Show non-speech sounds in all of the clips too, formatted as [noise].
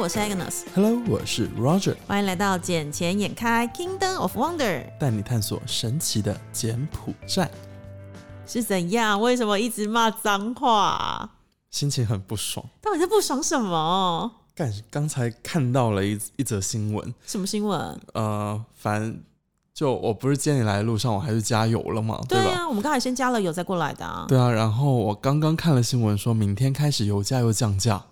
我是 Agnes，Hello，我是 Roger，欢迎来到《捡钱眼开 Kingdom of Wonder》。带你探索神奇的柬埔寨。是怎样？为什么一直骂脏话？心情很不爽。到底在不爽什么？干，刚才看到了一一则新闻，什么新闻？呃，反就我不是接你来的路上，我还是加油了嘛，吧？对啊，我们刚才先加了油再过来的啊。对啊，然后我刚刚看了新闻，说明天开始油价又降价。[laughs]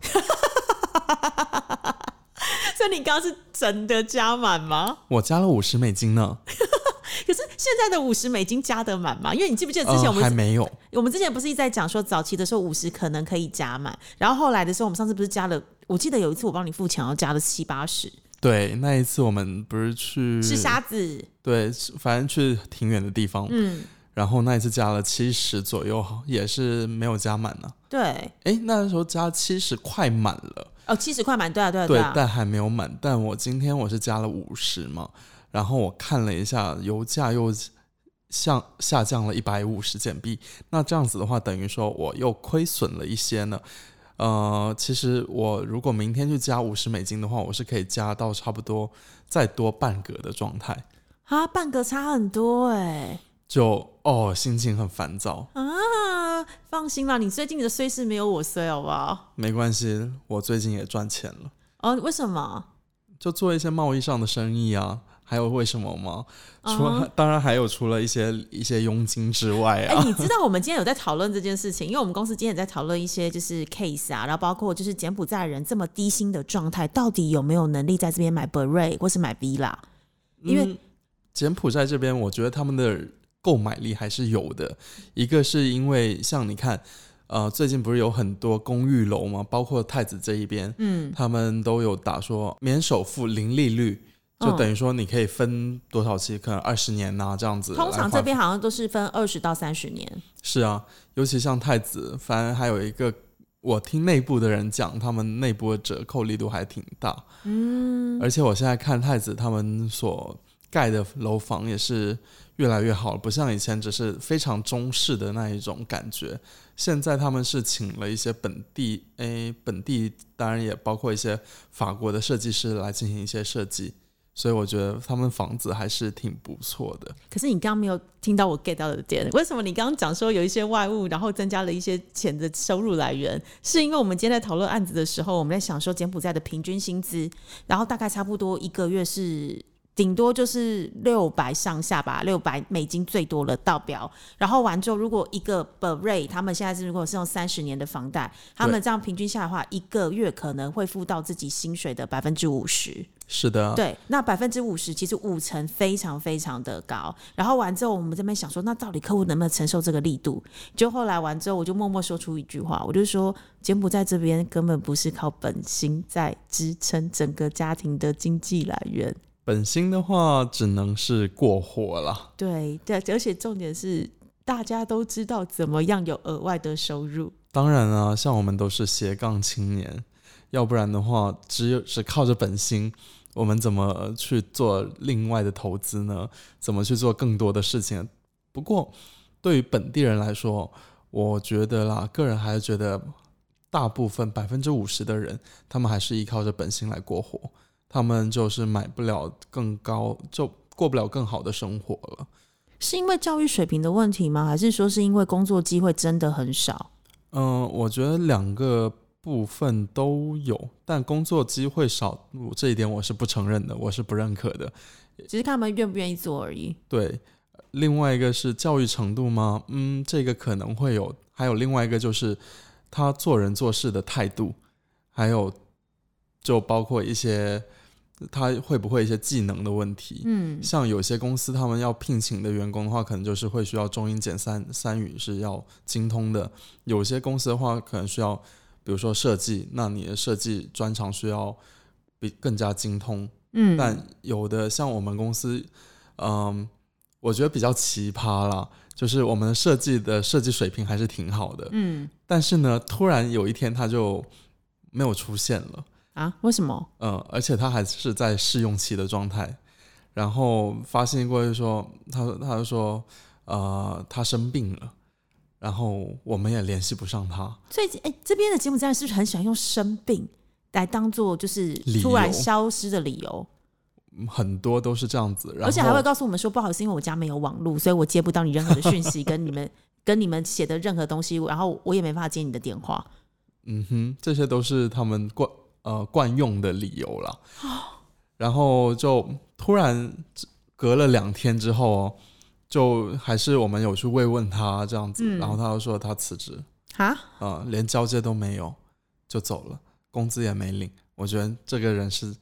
所以你刚刚是真的加满吗？我加了五十美金呢，[laughs] 可是现在的五十美金加得满吗？因为你记不记得之前我呃、们、还没有。我们之前不是一直在讲说早期的时候五十可能可以加满，然后后来的时候我们上次不是加了？我记得有一次我帮你付钱，然后加了七八十，对，那一次我们不是去吃沙子。对，反正去挺远的地方，嗯，然后那一次加了七十左右，也是没有加满呢。对，哎，那时候加七十快满了。哦，七十块满，对啊，对啊，啊，。对但还没有满。但我今天我是加了五十嘛，然后我看了一下，油价又下下降了一百五十减币。那这样子的话，等于说我又亏损了一些呢。呃，其实我如果明天去加五十美金的话，我是可以加到差不多再多半格的状态。啊，半格差很多哎、就哦，心情很烦躁。啊，放心吧，你最近的衰是没有我衰，好不好？没关系，我最近也赚钱了，哦，为什么？就做一些贸易上的生意啊。还有为什么吗？除了、啊当然还有除了一些一些佣金之外哎、啊，你知道我们今天有在讨论这件事情，因为我们公司今天也在讨论一些就是 case 啊，然后包括就是柬埔寨人这么低薪的状态，到底有没有能力在这边买 beret 或是买 villa？因为嗯柬埔寨这边，我觉得他们的购买力还是有的。一个是因为像你看，呃，最近不是有很多公寓楼吗？包括太子这一边，嗯，他们都有打说免首付、零利率，就嗯等于说你可以分多少期，可能二十年呐、这样子通。常这边好像都是分二十到三十年。是啊，尤其像太子，反正还有一个。我听内部的人讲，他们内部的折扣力度还挺大，嗯，而且我现在看太子他们所盖的楼房也是越来越好了，不像以前只是非常中式的那一种感觉。现在他们是请了一些本地，诶，本地当然也包括一些法国的设计师来进行一些设计，所以我觉得他们房子还是挺不错的。可是你刚刚没有听到我 get 到的点，为什么你刚刚讲说有一些外物，然后增加了一些钱的收入来源？是因为我们今天在讨论案子的时候，我们在想说柬埔寨的平均薪资，然后大概差不多一个月是。顶多就是六百上下吧，六百美金最多了到表。然后完之后，如果一个 b e r a 他们现在是如果是用三十年的房贷，他们这样平均下来的话，一个月可能会付到自己薪水的百分之五十。是的，对，那百分之五十其实五成非常非常的高。然后完之后，我们这边想说，那到底客户能不能承受这个力度？就后来完之后，我就默默说出一句话，我就说，柬埔寨这边根本不是靠本薪在支撑整个家庭的经济来源。本薪的话只能是过活了。对对，而且重点是，大家都知道怎么样有额外的收入。当然啊，像我们都是斜杠青年，要不然的话，只有只靠着本薪，我们怎么去做另外的投资呢？怎么去做更多的事情？不过，对于本地人来说，我觉得啦，个人还是觉得，大部分百分之五十的人，他们还是依靠着本薪来过活，他们就是买不了更高，就过不了更好的生活了。是因为教育水平的问题吗？还是说是因为工作机会真的很少？嗯，我觉得两个部分都有，但工作机会少这一点我是不承认的，我是不认可的。只是看他们愿不愿意做而已。对，另外一个是教育程度吗？嗯，这个可能会有，还有另外一个就是他做人做事的态度，还有就包括一些他会不会一些技能的问题。嗯，像有些公司他们要聘请的员工的话，可能就是会需要中英简三三语是要精通的。有些公司的话，可能需要，比如说设计，那你的设计专长需要比更加精通。嗯，但有的像我们公司，嗯，我觉得比较奇葩啦，就是我们设计的设计水平还是挺好的，嗯但是呢，突然有一天他就没有出现了。啊，为什么？嗯，而且他还是在试用期的状态，然后发信过去说，他他就说，呃，他生病了，然后我们也联系不上他。所以，哎、这边的柬埔寨人是不是很喜欢用生病？来当做就是突然消失的理由，很多都是这样子，然后而且还会告诉我们说不好意思，因为我家没有网络，所以我接不到你任何的讯息，[laughs] 跟你们跟你们写的任何东西，然后我也没办法接你的电话。嗯哼，这些都是他们惯呃惯用的理由了。然后就突然隔了两天之后哦，就还是我们有去慰问他这样子，嗯然后他就说他辞职，啊，啊、连交接都没有就走了，工资也没领。我觉得这个人是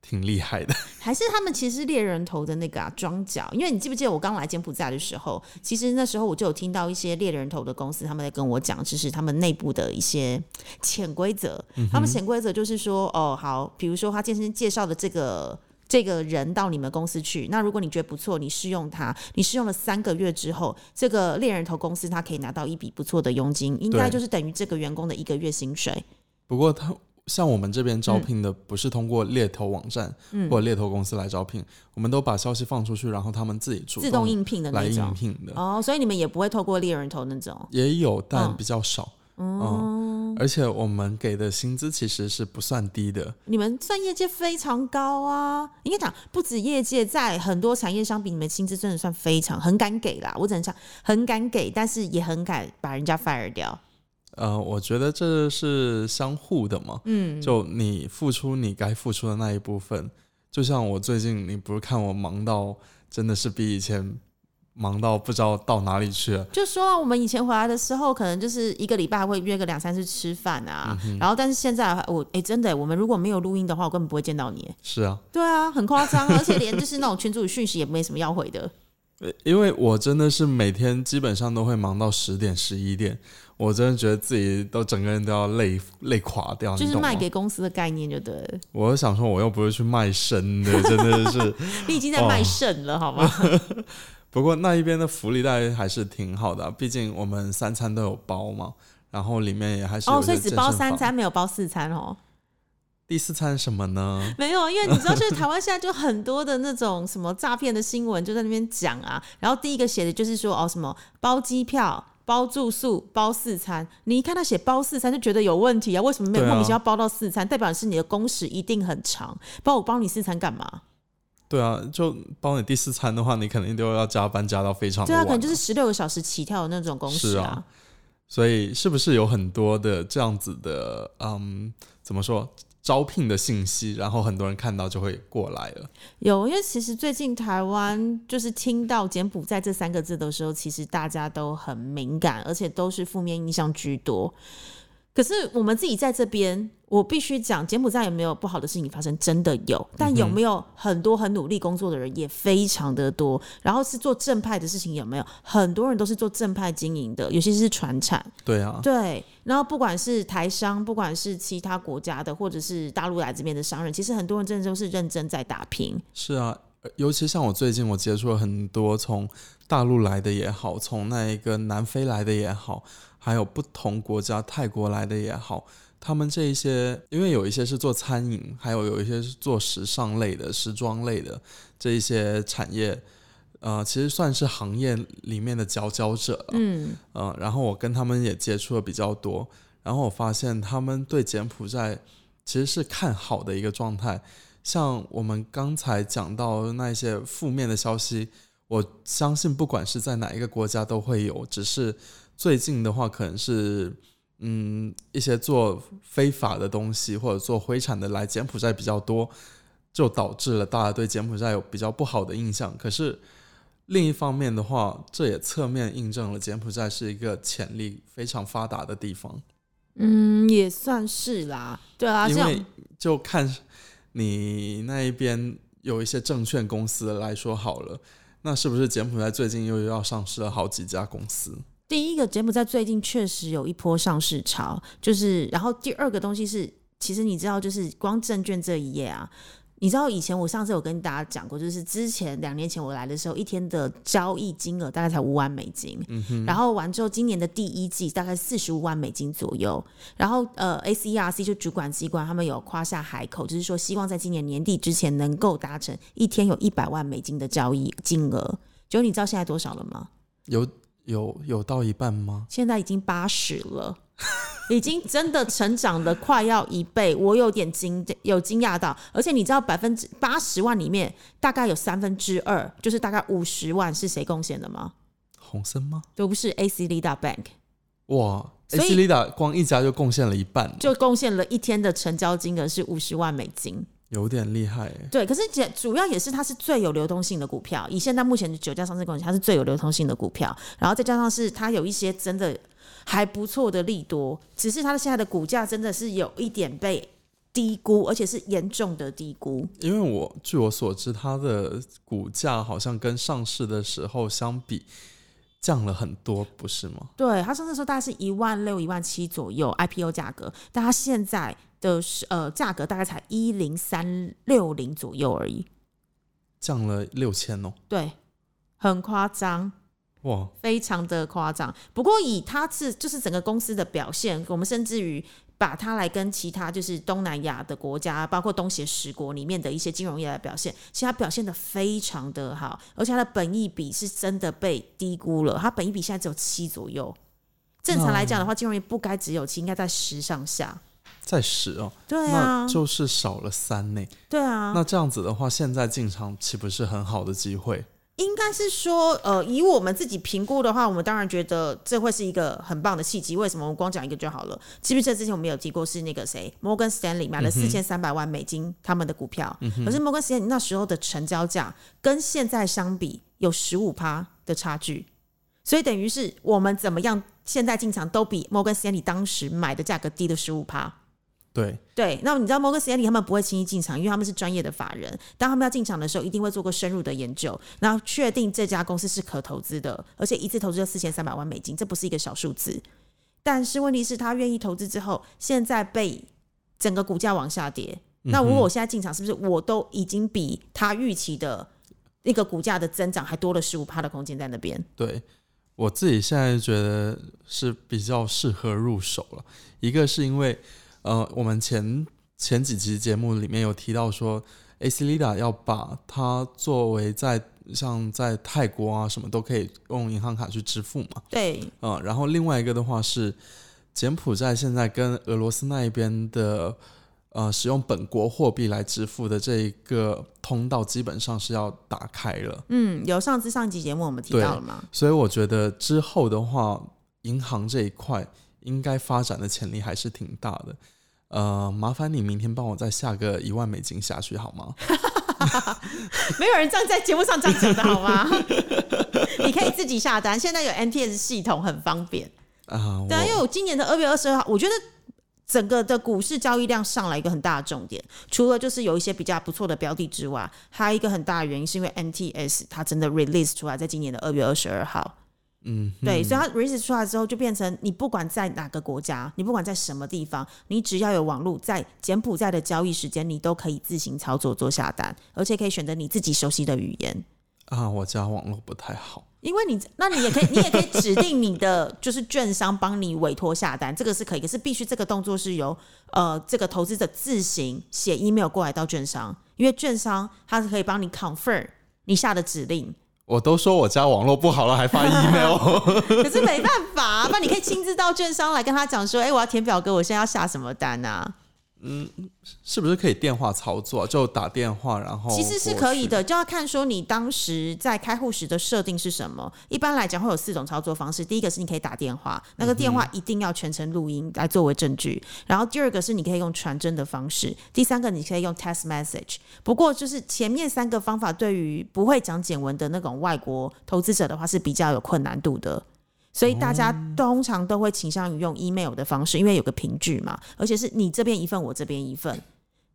挺厉害的。[laughs] 还是他们其实是猎人头的那个啊装脚，因为你记不记得我刚来柬埔寨的时候，其实那时候我就有听到一些猎人头的公司他们在跟我讲，就是他们内部的一些潜规则。他们潜规则就是说，哦，好，比如说他健身介绍的这个。这个人到你们公司去，那如果你觉得不错，你试用他，你试用了三个月之后，这个猎人头公司他可以拿到一笔不错的佣金，应该就是等于这个员工的一个月薪水。不过他像我们这边嗯招聘的，不是通过猎头网站、或者猎头公司来招聘，我们都把消息放出去，然后他们自己主自动应聘的来应。聘的，哦，所以你们也不会透过猎人头那种。也有，但嗯比较少。嗯，而且我们给的薪资其实是不算低的。你们算业界非常高啊！应该讲不止业界，在很多产业相比，你们薪资真的算非常很敢给啦。我只能讲很敢给，但是也很敢把人家 fire 掉。呃，我觉得这是相互的嘛。嗯，就你付出你该付出的那一部分，就像我最近，你不是看我忙到真的是比以前忙到不知道到哪里去了。就说啊，我们以前回来的时候，可能就是一个礼拜会约个两三次吃饭啊。然后，但是现在我哎、真的，我们如果没有录音的话，我根本不会见到你。是啊，对啊，很夸张，而且连就是那种群组讯息也没什么要回的。[laughs] 呃因为我真的是每天基本上都会忙到十点十一点，我真的觉得自己都整个人都要累累垮掉，就是卖给公司的概念，就对了。我想说，我又不是去卖身的，真的是。[laughs] 你已经在卖肾了，好吗？[laughs] 不过那一边的福利待遇还是挺好的啊、毕竟我们三餐都有包嘛，然后里面也还是哦，所以只包。三餐，没有包四餐哦。第四餐什么呢？[laughs] 没有，因为你知道，就是台湾现在就很多的那种什么诈骗的新闻就在那边讲啊。然后第一个写的就是说哦，什么包机票、包住宿、包四餐。你一看他写包四餐，就觉得有问题啊。为什么没有莫名其妙包到四餐？代表是你的工时一定很长。包我包你四餐干嘛？对啊，就包你第四餐的话，你肯定都要加班加到非常的对啊，可能就是十六个小时起跳的那种工时啊啊。所以是不是有很多的这样子的，嗯，怎么说？招聘的信息，然后很多人看到就会过来了。有，因为其实最近台湾就是听到柬埔寨这三个字的时候，其实大家都很敏感，而且都是负面印象居多。可是我们自己在这边，我必须讲，柬埔寨有没有不好的事情发生？真的有，但有没有很多很努力工作的人也非常的多？然后是做正派的事情有没有？很多人都是做正派经营的，尤其是船产。对啊，对，然后不管是台商，不管是其他国家的，或者是大陆来这边的商人，其实很多人真的都是认真在打拼。是啊，呃尤其像我最近我接触了很多从大陆来的也好，从那一个南非来的也好，还有不同国家泰国来的也好，他们这一些，因为有一些是做餐饮，还有有一些是做时尚类的、时装类的这一些产业，呃，其实算是行业里面的佼佼者了。嗯，呃，然后我跟他们也接触的比较多，然后我发现他们对柬埔寨其实是看好的一个状态。像我们刚才讲到那一些负面的消息，我相信不管是在哪一个国家都会有，只是最近的话可能是。嗯，一些做非法的东西或者做灰产的来柬埔寨比较多，就导致了大家对柬埔寨有比较不好的印象。可是另一方面的话，这也侧面印证了柬埔寨是一个潜力非常发达的地方。嗯，也算是啦，对啊，这样因为就看你那一边有一些证券公司来说好了，那是不是柬埔寨最近又要上市了好几家公司？第一个柬埔寨最近确实有一波上市潮，就是然后第二个东西是，其实你知道，就是光证券这一页啊。你知道以前我上次有跟大家讲过，就是之前两年前我来的时候，一天的交易金额大概才五万美金，嗯然后完之后今年的第一季大概四十五万美金左右，然后呃 ACRC 就主管机关他们有夸下海口，就是说希望在今年年底之前能够达成一天有一百万美金的交易金额。结果你知道现在多少了吗？有有有到一半吗？现在已经八十了。[laughs] 已经真的成长了快要一倍，我有点惊，有惊讶到。而且你知道，百分之八十万里面，大概有三分之二，就是大概五十万是谁贡献的吗？红森吗？都不是 AC Lida Bank，哇，AC Lida 光一家就贡献了一半，就贡献了一天的成交金额是五十万美金。有点厉害耶。对，可是主主要也是它是最有流动性的股票，以现在目前的九家上市公司，它是最有流通性的股票，然后再加上是它有一些真的还不错的利多，只是它的现在的股价真的是有一点被低估，而且是严重的低估。因为我据我所知，它的股价好像跟上市的时候相比降了很多，不是吗？对，它上市的时候大概是一万六、一万七左右 IPO 价格，但它现在的是呃价格大概才一零三六零左右而已，降了六千哦，对，很夸张。哇，非常的夸张。不过以它是就是整个公司的表现，我们甚至于把它来跟其他就是东南亚的国家，包括东协十国里面的一些金融业来表现，其实它表现的非常的好，而且它的本益比是真的被低估了，它本益比现在只有七左右。正常来讲的话，金融业不该只有七，应该在十上下。在十哦，对啊那，就是少了三呢。对啊，那这样子的话，现在进场岂不是很好的机会？应该是说，呃，以我们自己评估的话，我们当然觉得这会是一个很棒的契机。为什么？我们光讲一个就好了。记不记得之前我们有提过，是那个谁，Morgan Stanley 买了四千三百万美金他们的股票，可是 Morgan Stanley 那时候的成交价跟现在相比有十五趴的差距，所以等于是我们怎么样现在进场都比 Morgan Stanley 当时买的价格低了十五趴。对，对，那你知道摩根斯丹利他们不会轻易进场，因为他们是专业的法人。当他们要进场的时候，一定会做过深入的研究，然后确定这家公司是可投资的，而且一次投资就四千三百万美金，这不是一个小数字。但是问题是，他愿意投资之后，现在被整个股价往下跌。那如果我现在进场，是不是我都已经比他预期的那个股价的增长还多了十五趴的空间在那边？对我自己现在觉得是比较适合入手了。一个是因为呃，我们前前几集节目里面有提到说，AC Lida 要把它作为在像在泰国啊什么都可以用银行卡去支付嘛，对，嗯，然后另外一个的话是柬埔寨现在跟俄罗斯那一边的呃使用本国货币来支付的这一个通道基本上是要打开了。嗯，有上次上集节目我们提到了吗？所以我觉得之后的话，银行这一块应该发展的潜力还是挺大的。呃，麻烦你明天帮我再下个一万美金下去好吗？[laughs] 没有人这样在节目上这样讲的好吗？[laughs] 你可以自己下单，现在有 NTS 系统很方便。啊、对啊，因为我我今年的二月二十二号，我觉得整个的股市交易量上来一个很大的重点，除了就是有一些比较不错的标的之外，还有一个很大的原因是因为 NTS 它真的 release 出来，在今年的二月二十二号。嗯，对，所以它 release 出来之后，就变成你不管在哪个国家，你不管在什么地方，你只要有网络，在柬埔寨的交易时间，你都可以自行操作做下单，而且可以选择你自己熟悉的语言。啊，我家网络不太好。因为你，那你也可以，你也可以指定你的就是券商帮你委托下单，这个是可以，可是必须这个动作是由呃这个投资者自行写 email 过来到券商，因为券商它是可以帮你 confirm 你下的指令，我都说我家网络不好了，还发 email。[laughs] 可是没办法、啊，那你可以亲自到券商来跟他讲说，哎、我要填表格，我现在要下什么单啊？是不是可以电话操作？就打电话，然后其实是。可以的，就要看说你当时在开户时的设定是什么。一般来讲会有四种操作方式，第一个是你可以打电话，那个电话一定要全程录音来作为证据。然后第二个是你可以用传真的方式，第三个你可以用 text message。不过就是前面三个方法对于不会讲简文的那种外国投资者的话是比较有困难度的。所以大家通常都会倾向于用 email 的方式，因为有个凭据嘛，而且是你这边一份，我这边一份。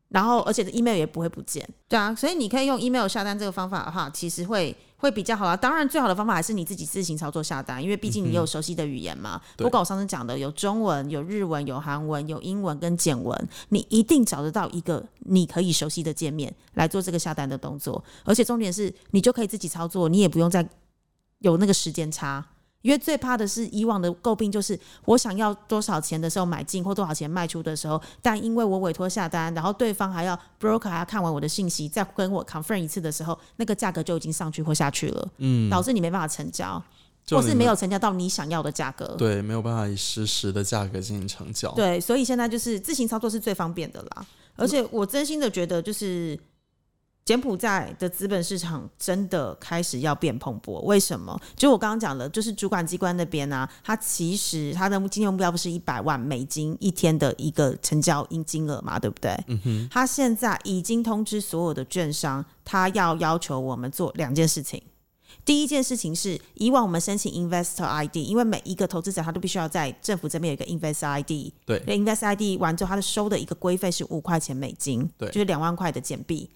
然后，而且 email 也不会不见，对啊，所以你可以用 email 下单这个方法的话，其实会会比较好啊。当然，最好的方法还是你自己自行操作下单，因为毕竟你有熟悉的语言嘛。对不管我上次讲的，有中文、有日文、有韩文、有英文跟简文，你一定找得到一个你可以熟悉的界面来做这个下单的动作。而且重点是你就可以自己操作，你也不用再有那个时间差。因为最怕的是以往的诟病，就是我想要多少钱的时候买进或多少钱卖出的时候，但因为我委托下单，然后对方还要 broker 还要看完我的信息，再跟我 confirm 一次的时候，那个价格就已经上去或下去了，嗯，导致你没办法成交。或是没有成交到你想要的价格。对没有办法以实时的价格进行成交。对，所以现在就是自行操作是最方便的啦。而且我真心的觉得，就是柬埔寨的资本市场真的开始要变蓬勃。为什么？就我刚刚讲了，就是主管机关那边呢、它其实它的今天目标不是一百万美金一天的一个成交金金额嘛，对不对？嗯哼。他现在已经通知所有的券商，他要要求我们做两件事情。第一件事情是，以往我们申请 Investor ID，因为每一个投资者他都必须要在政府这边有一个 Investor ID，对那 Investor ID 完之后，他的收的一个规费是五块钱美金，对就是两万块的简币。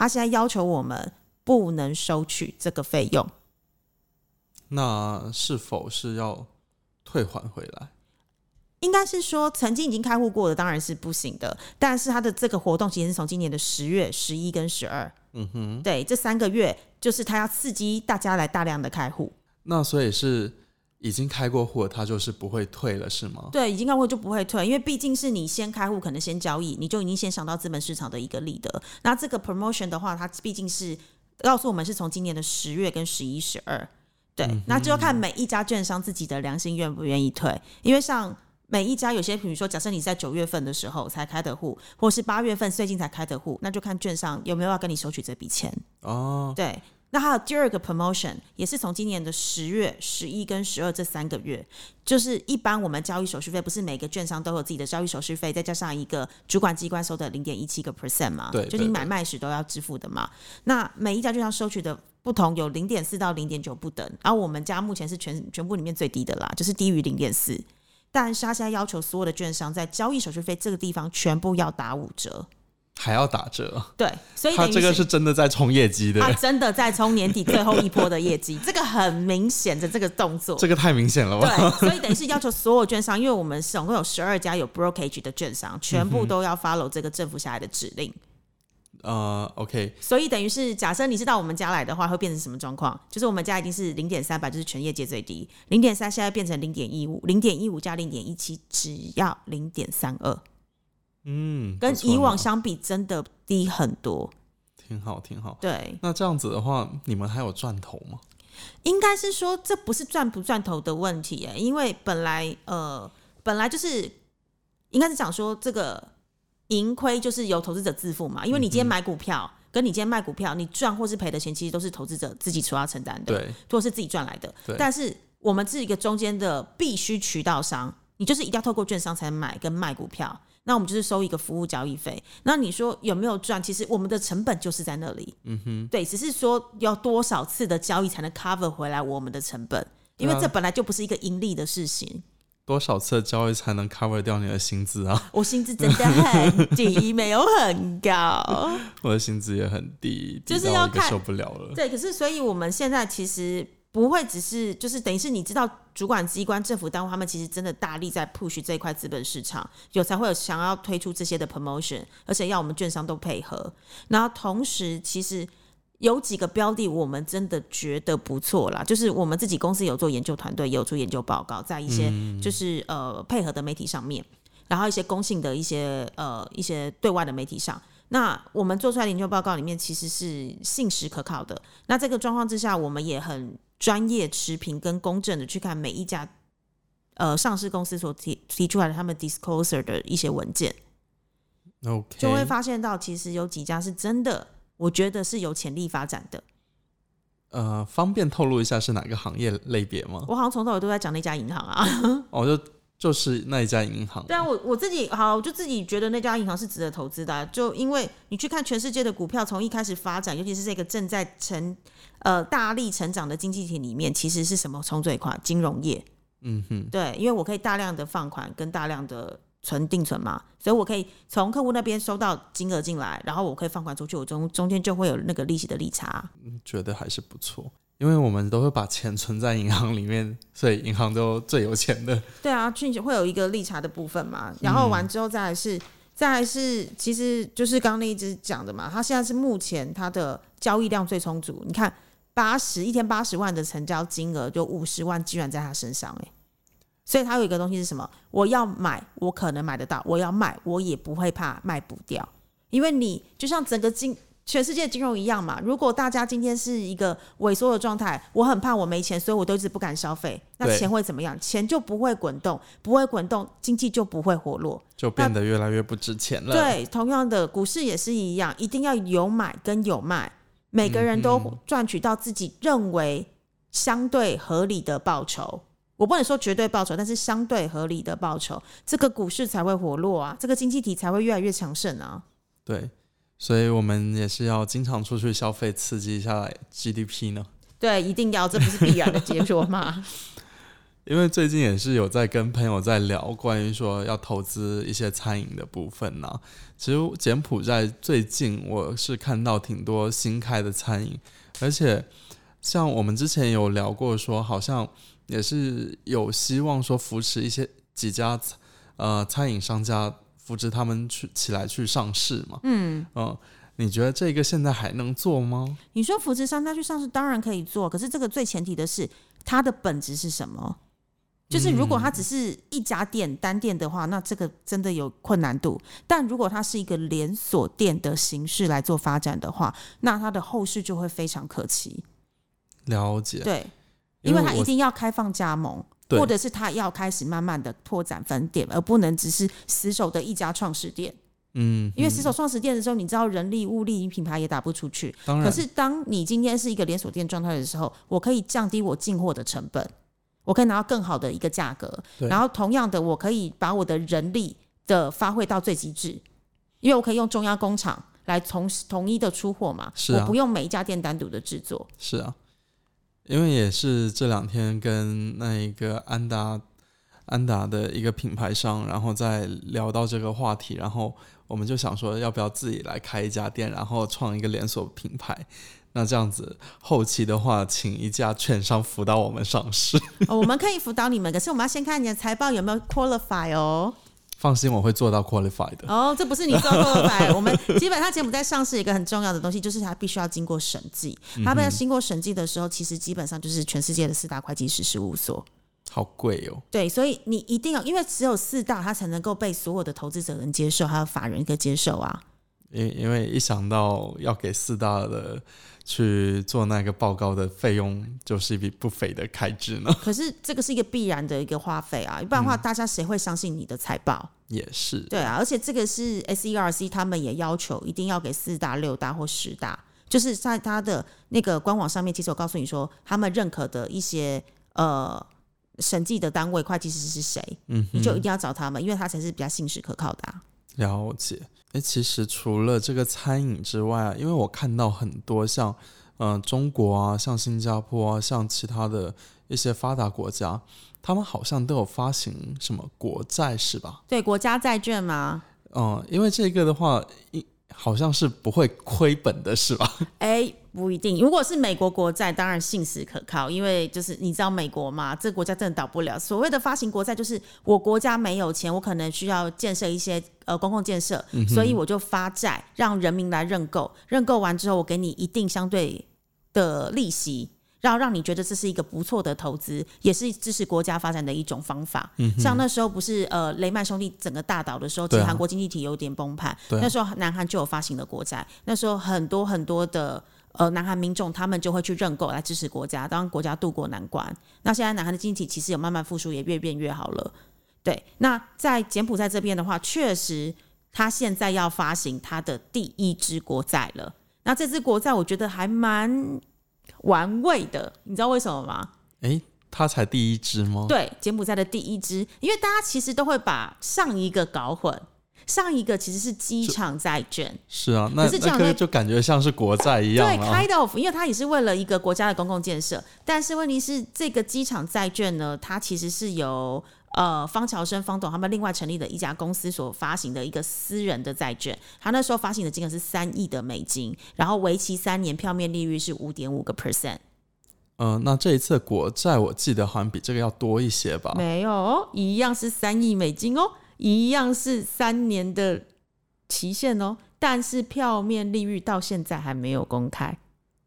他现在要求我们不能收取这个费用，那是否是要退还回来？应该是说曾经已经开户过的当然是不行的，但是他的这个活动其实是从今年的十月、十一跟十二，嗯哼，对，这三个月就是他要刺激大家来大量的开户。那所以是已经开过户了，它就是不会退了，是吗？对，已经开户就不会退，因为毕竟是你先开户，可能先交易，你就已经先想到资本市场的一个利得。那这个 promotion 的话，它毕竟是告诉我们是从今年的十月跟十一、十二，对，那就要看每一家券商自己的良心愿不愿意退，因为像。每一家有些，比如说，假设你在九月份的时候才开的户，或是八月份最近才开的户，那就看券商有没有要跟你收取这笔钱。哦，对，那还有第二个 promotion 也是从今年的十月、十一跟十二这三个月，就是一般我们交易手续费不是每个券商都有自己的交易手续费，再加上一个主管机关收的零点一七个 percent 嘛，就你买卖时都要支付的嘛。那每一家券商收取的不同，有零点四到零点九不等，然后我们家目前是全全部里面最低的啦，就是低于零点四。但是他现在要求所有的券商在交易手续费这个地方全部要打五折，还要打折，对，所以他这个是真的在冲业绩的他，真的在冲年底最后一波的业绩，[laughs] 这个很明显的这个动作。这个太明显了吧？对，所以等于是要求所有券商，因为我们总共有十二家有 brokerage 的券商，全部都要 follow 这个政府下来的指令。呃，OK，所以等于是，假设你是到我们家来的话，会变成什么状况？就是我们家已经是零点三百，就是全业界最低；零点三现在变成零点一五，零点一五加零点一七，只要零点三二，嗯，跟以往相比真的低很多。挺好，挺好。对，那这样子的话，你们还有赚头吗？应该是说这不是赚不赚头的问题耶，因为本来呃本来就是应该是讲说这个盈亏就是由投资者自负嘛，因为你今天买股票。跟你今天卖股票，你赚或是赔的钱，其实都是投资者自己所要承担的，对，或是自己赚来的对。但是我们是一个中间的必须渠道商，你就是一定要透过券商才能买跟卖股票。那我们就是收一个服务交易费。那你说有没有赚？其实我们的成本就是在那里。嗯哼，对，只是说要多少次的交易才能 cover 回来我们的成本，因为这本来就不是一个盈利的事情。多少次的交易才能 cover 掉你的薪资啊？我薪资真的很低，没有很高。[laughs] 我的薪资也很低，就是要看受不了了。对，可是所以我们现在其实不会只是就是等于是你知道主管机关、政府单位他们其实真的大力在 push 这一块资本市场，有才会有想要推出这些的 promotion，而且要我们券商都配合。然后同时其实。有几个标的，我们真的觉得不错啦。就是我们自己公司有做研究团队，也有做研究报告，在一些就是、呃配合的媒体上面，然后一些公信的一些呃一些对外的媒体上，那我们做出来的研究报告里面其实是信实可靠的。那这个状况之下，我们也很专业、持平跟公正的去看每一家呃上市公司所提提出来的他们 disclosure 的一些文件，OK，就会发现到其实有几家是真的，我觉得是有潜力发展的。呃，方便透露一下是哪个行业类别吗？我好像从头都在讲那家银行啊。[laughs] 哦，就就是那一家银行。对啊，我我自己好，我就自己觉得那家银行是值得投资的啊、就因为你去看全世界的股票，从一开始发展，尤其是这个正在成呃大力成长的经济体里面，其实是什么冲最快？金融业。嗯哼，对，因为我可以大量的放款跟大量的存定存嘛，所以我可以从客户那边收到金额进来，然后我可以放款出去，我中中间就会有那个利息的利差。嗯觉得还是不错，因为我们都会把钱存在银行里面，所以银行都最有钱的。对啊，去会有一个利差的部分嘛，然后完之后再来是，再来是，其实就是刚刚那一只讲的嘛，它现在是目前它的交易量最充足，你看八十一天八十万的成交金额，就五十万居然在他身上哎、所以它有一个东西是什么？我要买，我可能买得到；我要卖，我也不会怕卖不掉，因为你就像整个经。全世界金融一样嘛。如果大家今天是一个萎缩的状态，我很怕我没钱，所以我都一直不敢消费。那钱会怎么样？钱就不会滚动，不会滚动，经济就不会活络。就变得越来越不值钱了。，对，同样的股市也是一样，一定要有买跟有卖，每个人都嗯赚取到自己认为相对合理的报酬。我不能说绝对报酬，但是相对合理的报酬，这个股市才会活络啊，这个经济体才会越来越强盛啊。对，所以我们也是要经常出去消费，刺激一下 GDP 呢。对，一定要，这不是必然的结果吗？[laughs] 因为最近也是有在跟朋友在聊关于说要投资一些餐饮的部分呐、其实柬埔寨最近我是看到挺多新开的餐饮，而且像我们之前有聊过说，好像也是有希望说扶持一些几家呃餐饮商家，扶持他们去起来去上市嘛。嗯，嗯，你觉得这个现在还能做吗？你说扶持商家去上市，当然可以做，可是这个最前提的是它的本质是什么？就是如果它只是一家店单店的话，那这个真的有困难度。但如果它是一个连锁店的形式来做发展的话，那它的后市就会非常可期。了解，对，因为它一定要开放加盟，对或者是他要开始慢慢的拓展分店，而不能只是死守的一家创始店。嗯，因为死守创始店的时候，你知道人力、物力、你品牌也打不出去。当然。可是当你今天是一个连锁店状态的时候，我可以降低我进货的成本，我可以拿到更好的一个价格，对。然后同样的，我可以把我的人力的发挥到最极致，因为我可以用中央工厂来同时统一的出货嘛，是啊。我不用每一家店单独的制作。是啊，因为也是这两天跟那一个安达安达的一个品牌商，然后再聊到这个话题，然后我们就想说，要不要自己来开一家店，然后创一个连锁品牌。那这样子，后期的话，请一家券商辅导我们上市。[laughs] 我们可以辅导你们，可是我们要先看你的财报有没有 qualify 哦。放心，我会做到 qualified 的。哦，这不是你做 qualify，[laughs] 我们基本上柬埔寨上市一个很重要的东西，就是它必须要经过审计。它被经过审计的时候，其实基本上就是全世界的四大会计师事务所。好贵哦，对，所以你一定要，因为只有四大，它才能够被所有的投资者能接受，还有法人可以接受啊。因因为一想到要给四大的去做那个报告的费用，就是一笔不菲的开支呢。[laughs] 可是这个是一个必然的一个花费啊，不然的话，大家谁会相信你的财报？也是，对啊，而且这个是 SERC 他们也要求一定要给四大、六大或十大，就是在他的那个官网上面，其实我告诉你说，他们认可的一些呃审计的单位会计师是谁，嗯，你就一定要找他们，因为他才是比较信实可靠的、啊。了解。诶，其实除了这个餐饮之外啊，因为我看到很多像，嗯、中国啊，像新加坡啊，像其他的一些发达国家，他们好像都有发行什么国债，是吧？对，国家债券嘛，嗯，因为这个的话，一好像是不会亏本的，是吧？[laughs] 哎，不一定。如果是美国国债，当然信实可靠，因为就是你知道美国嘛，这个国家真的倒不了。所谓的发行国债，就是我国家没有钱，我可能需要建设一些呃公共建设，所以我就发债，让人民来认购。认购完之后，我给你一定相对的利息。然后让你觉得这是一个不错的投资，也是支持国家发展的一种方法。像那时候不是呃雷曼兄弟整个大倒的时候，其实韩国经济体有点崩盘，那时候南韩就有发行的国债，那时候很多很多的呃南韩民众他们就会去认购来支持国家，当国家渡过难关。那现在南韩的经济其实有慢慢复苏，也越变越好了。对，那在柬埔寨这边的话，确实他现在要发行他的第一支国债了。那这支国债我觉得还蛮玩味的，你知道为什么吗？诶，他才第一支吗？对，柬埔寨的第一支，因为大家其实都会把上一个搞混，上一个其实是机场债券，是啊，那可是这样那个就感觉像是国债一样对啊。，kind of，因为它也是为了一个国家的公共建设，但是问题是这个机场债券呢，它其实是由呃方乔生、方董他们另外成立的一家公司所发行的一个私人的债券，他那时候发行的金额是三亿的美金，然后为期三年，票面利率是五点五个 percent。嗯、那这一次的国债我记得好像比这个要多一些吧？没有哦，一样是三亿美金哦，一样是三年的期限哦，但是票面利率到现在还没有公开。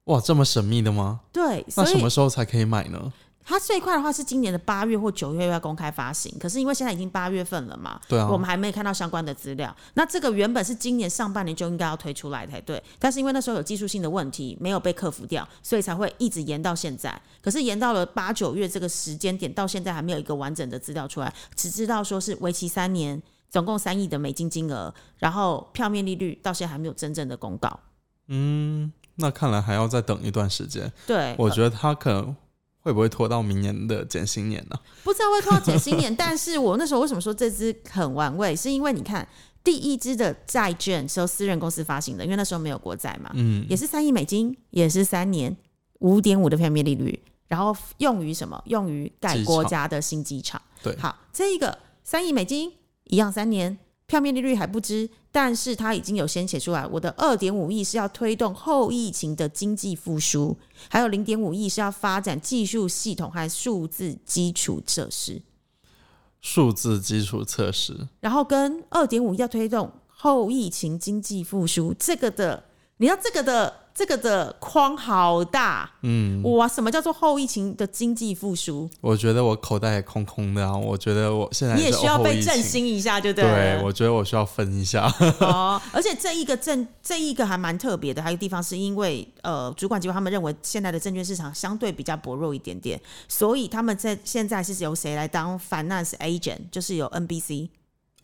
哇，这么神秘的吗？对，那什么时候才可以买呢？它最快的话是今年的八月或九月要公开发行，可是因为现在已经八月份了嘛，对啊我们还没看到相关的资料。那这个原本是今年上半年就应该要推出来才对，但是因为那时候有技术性的问题没有被克服掉，所以才会一直延到现在。可是延到了八九月这个时间点，到现在还没有一个完整的资料出来，只知道说是为期三年，总共三亿的美金金额，然后票面利率到现在还没有真正的公告。嗯，那看来还要再等一段时间。对，我觉得他可能会不会拖到明年的减薪年呢、不知道会拖到减薪年，[laughs] 但是我那时候为什么说这支很玩味，是因为你看第一支的债券是由私人公司发行的，因为那时候没有国债嘛，嗯，也是三亿美金，也是三年五点五的票面利率，然后用于什么？用于盖国家的新机场。对好，这一个三亿美金一样三年，票面利率还不知，但是他已经有先写出来，我的二点五亿是要推动后疫情的经济复苏，还有零点五亿是要发展技术系统和数字基础设施，数字基础测试，然后跟二点五亿要推动后疫情经济复苏，这个的，你知道这个的这个的框好大，嗯，哇！什么叫做后疫情的经济复苏？我觉得我口袋也空空的啊，我觉得我现在你也需要被振。兴一下，对不对，我觉得我需要分一下。[laughs] 哦，而且这一个证，这一个还蛮特别的，还有地方是因为呃，主管机关他们认为现在的证券市场相对比较薄弱一点点，所以他们在现在是由谁来当 finance agent，就是由 NBC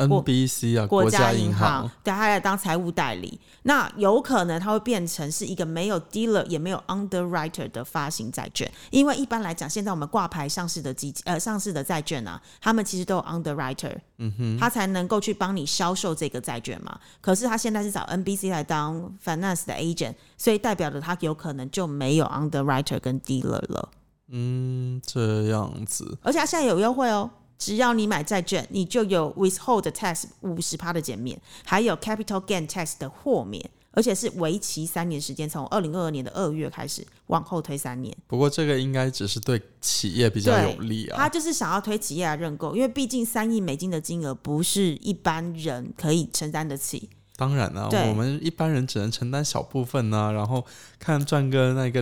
NBC 啊，国家银行，对他来当财务代理，那有可能它会变成是一个没有 dealer 也没有 underwriter 的发行债券，因为一般来讲，现在我们挂牌上市的基呃上市的债券啊，他们其实都有 underwriter，嗯哼，他才能够去帮你销售这个债券嘛。可是他现在是找 NBC 来当 finance 的 agent，所以代表着他有可能就没有 underwriter 跟 dealer 了，嗯，这样子，而且他现在有优惠哦。只要你买债券，你就有 withhold tax 五十趴的减免，还有 capital gain tax 的豁免，而且是为期三年时间，从二零二二年的二月开始往后推三年。不过这个应该只是对企业比较有利啊他啊。就是想要推企业来认购，因为毕竟三亿美金的金额不是一般人可以承担得起。当然啊，我们一般人只能承担小部分呢、然后看赚个那个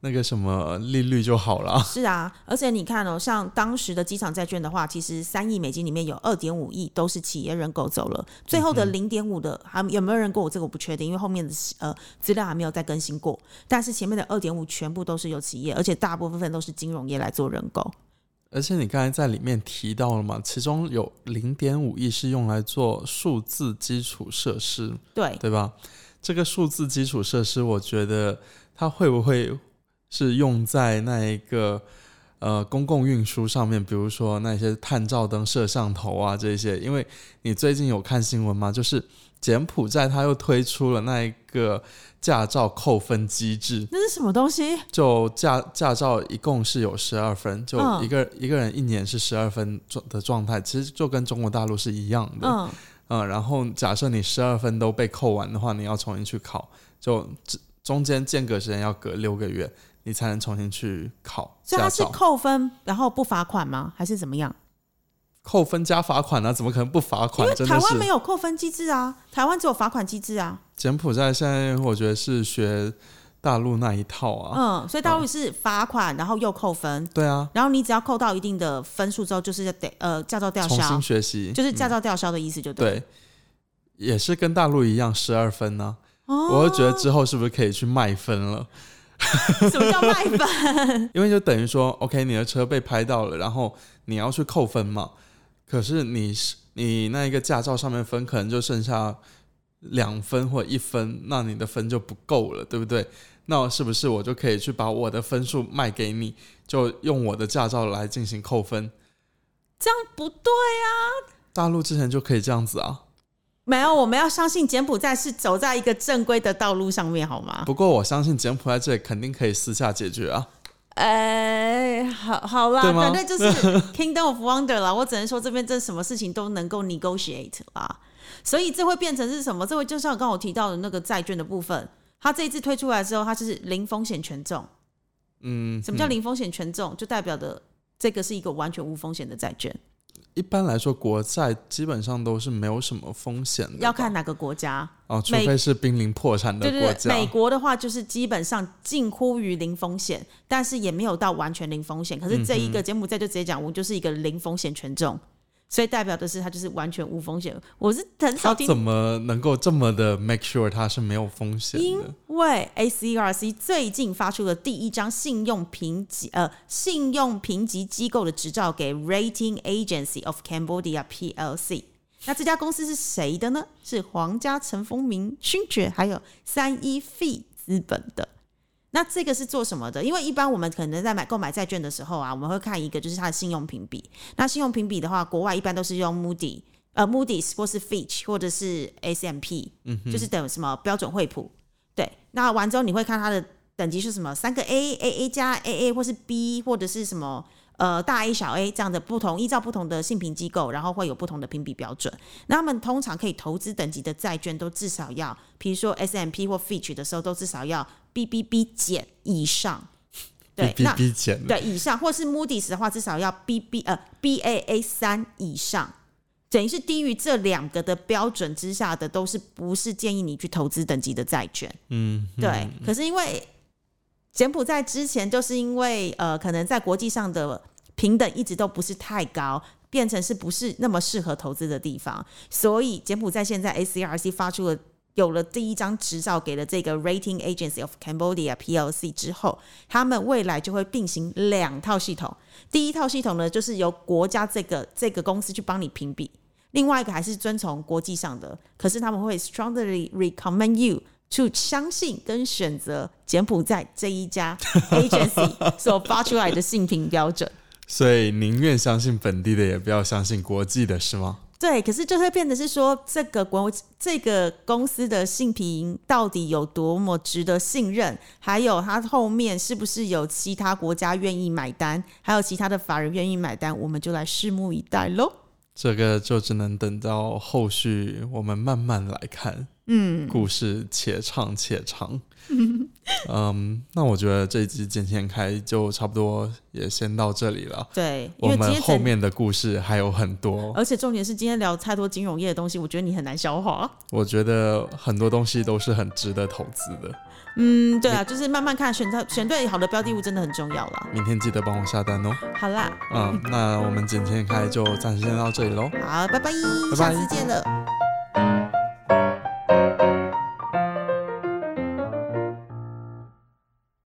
那个什么利率就好了。[laughs] 是啊，而且你看哦，像当时的机场债券的话，其实三亿美金里面有二点五亿都是企业认购走了，最后的零点五的还有没有人购我这个我不确定，因为后面的呃资料还没有再更新过。但是前面的二点五全部都是由企业，而且大部分都是金融业来做认购。而且你刚才在里面提到了嘛，其中有零点五亿是用来做数字基础设施，对，对吧？这个数字基础设施，我觉得它会不会是用在那一个呃公共运输上面？比如说那些探照灯、摄像头啊这些。因为你最近有看新闻吗？就是柬埔寨它又推出了那一个驾照扣分机制，那是什么东西？就驾驾照一共是有十二分，就嗯一个、一个人一年是十二分状的状态，其实就跟中国大陆是一样的。嗯，嗯，然后假设你十二分都被扣完的话，你要重新去考，就中间间隔时间要隔六个月，你才能重新去考所以它是。扣分，然后不罚款吗？还是怎么样？扣分加罚款啊，怎么可能不罚款因款？为台湾没有扣分机制啊，台湾只有罚款机制啊。柬埔寨现在我觉得是学大陆那一套啊。嗯，所以大陆是罚款，然后又扣分，对啊，然后你只要扣到一定的分数之后，就是得呃驾照吊销重新，学习，就是驾照吊销的意思就对。对，也是跟大陆一样十二分呢、哦，我就觉得之后是不是可以去卖分了？[laughs] 什么叫卖分？[laughs] 因为就等于说，OK，你的车被拍到了，然后你要去扣分嘛。可是你是你那一个驾照上面分可能就剩下两分或一分，那你的分就不够了，对不对？那是不是我就可以去把我的分数卖给你，就用我的驾照来进行扣分？这样不对啊！大陆之前就可以这样子啊。没有，我们要相信柬埔寨是走在一个正规的道路上面，好吗？不过我相信柬埔寨这里肯定可以私下解决啊。哎，好好啦，反正就是 [laughs] Kingdom of Wonder 啦。我只能说这边这什么事情都能够 negotiate 啦，所以这会变成是什么？这会就像刚刚我提到的那个债券的部分，它这一次推出来之后，它就是零风险权重。嗯，什么叫嗯零风险权重？就代表的这个是一个完全无风险的债券。一般来说，国债基本上都是没有什么风险的，要看哪个国家。哦，除非是濒临破产的对对对，国家。美国的话就是基本上近乎于零风险，但是也没有到完全零风险。可是这一个柬埔寨就直接讲，我就是一个零风险权重，所以代表的是它就是完全无风险。我是很少听他怎么能够这么的 make sure 它是没有风险因？为 ACRC 最近发出了第一张信用评级呃信用评级机构的执照给 Rating Agency of Cambodia PLC。那这家公司是谁的呢？是皇家陈风明勋爵还有三一 Fee 资本的。那这个是做什么的？因为一般我们可能在买购买债券的时候啊，我们会看一个就是它的信用评比。那信用评比的话，国外一般都是用 Moody 呃 Moody's 或是 Fitch 或者是 S M P，、就是等什么标准惠普。对，那完之后你会看它的等级是什么，三个 A、AA 加、AA 或是 B 或者是什么呃大 A 小 A 这样的不同，依照不同的信评机构，然后会有不同的评比标准。那他们通常可以投资等级的债券都至少要，比如说 S M P 或 Fitch 的时候，都至少要 BBB 减以上。[laughs] 对，比那 B 减，对以上，或是 Moody's 的话，至少要 BB 呃 BAA 三以上，等于是低于这两个的标准之下的，都是不是建议你去投资等级的债券。嗯，对，可是因为柬埔寨之前就是因为呃，可能在国际上的平等一直都不是太高。变成是不是那么适合投资的地方，所以柬埔寨现在 ACRC 发出了有了第一张执照给了这个 Rating Agency of Cambodia PLC 之后，他们未来就会并行两套系统。第一套系统呢，就是由国家这个这个公司去帮你评比；另外一个还是遵从国际上的，可是他们会 strongly recommend you to 相信跟选择柬埔寨这一家 agency [laughs] 所发出来的信评标准。所以宁愿相信本地的，也不要相信国际的，是吗？对，可是就会变得是说，这个国这个公司的性评到底有多么值得信任，还有它后面是不是有其他国家愿意买单，还有其他的法人愿意买单，我们就来拭目以待喽。这个就只能等到后续我们慢慢来看。嗯，故事且唱且长。[laughs] 嗯，那我觉得这一集剪剪开就差不多也先到这里了。对，因我们后面的故事还有很多，而且重点是今天聊太多金融业的东西，我觉得你很难消化。我觉得很多东西都是很值得投资的。嗯，对啊，就是慢慢看，选择选对好的标的物真的很重要了。明天记得帮我下单哦。好啦，嗯，那我们剪剪开就暂时先到这里喽。好，拜拜，拜下次见了。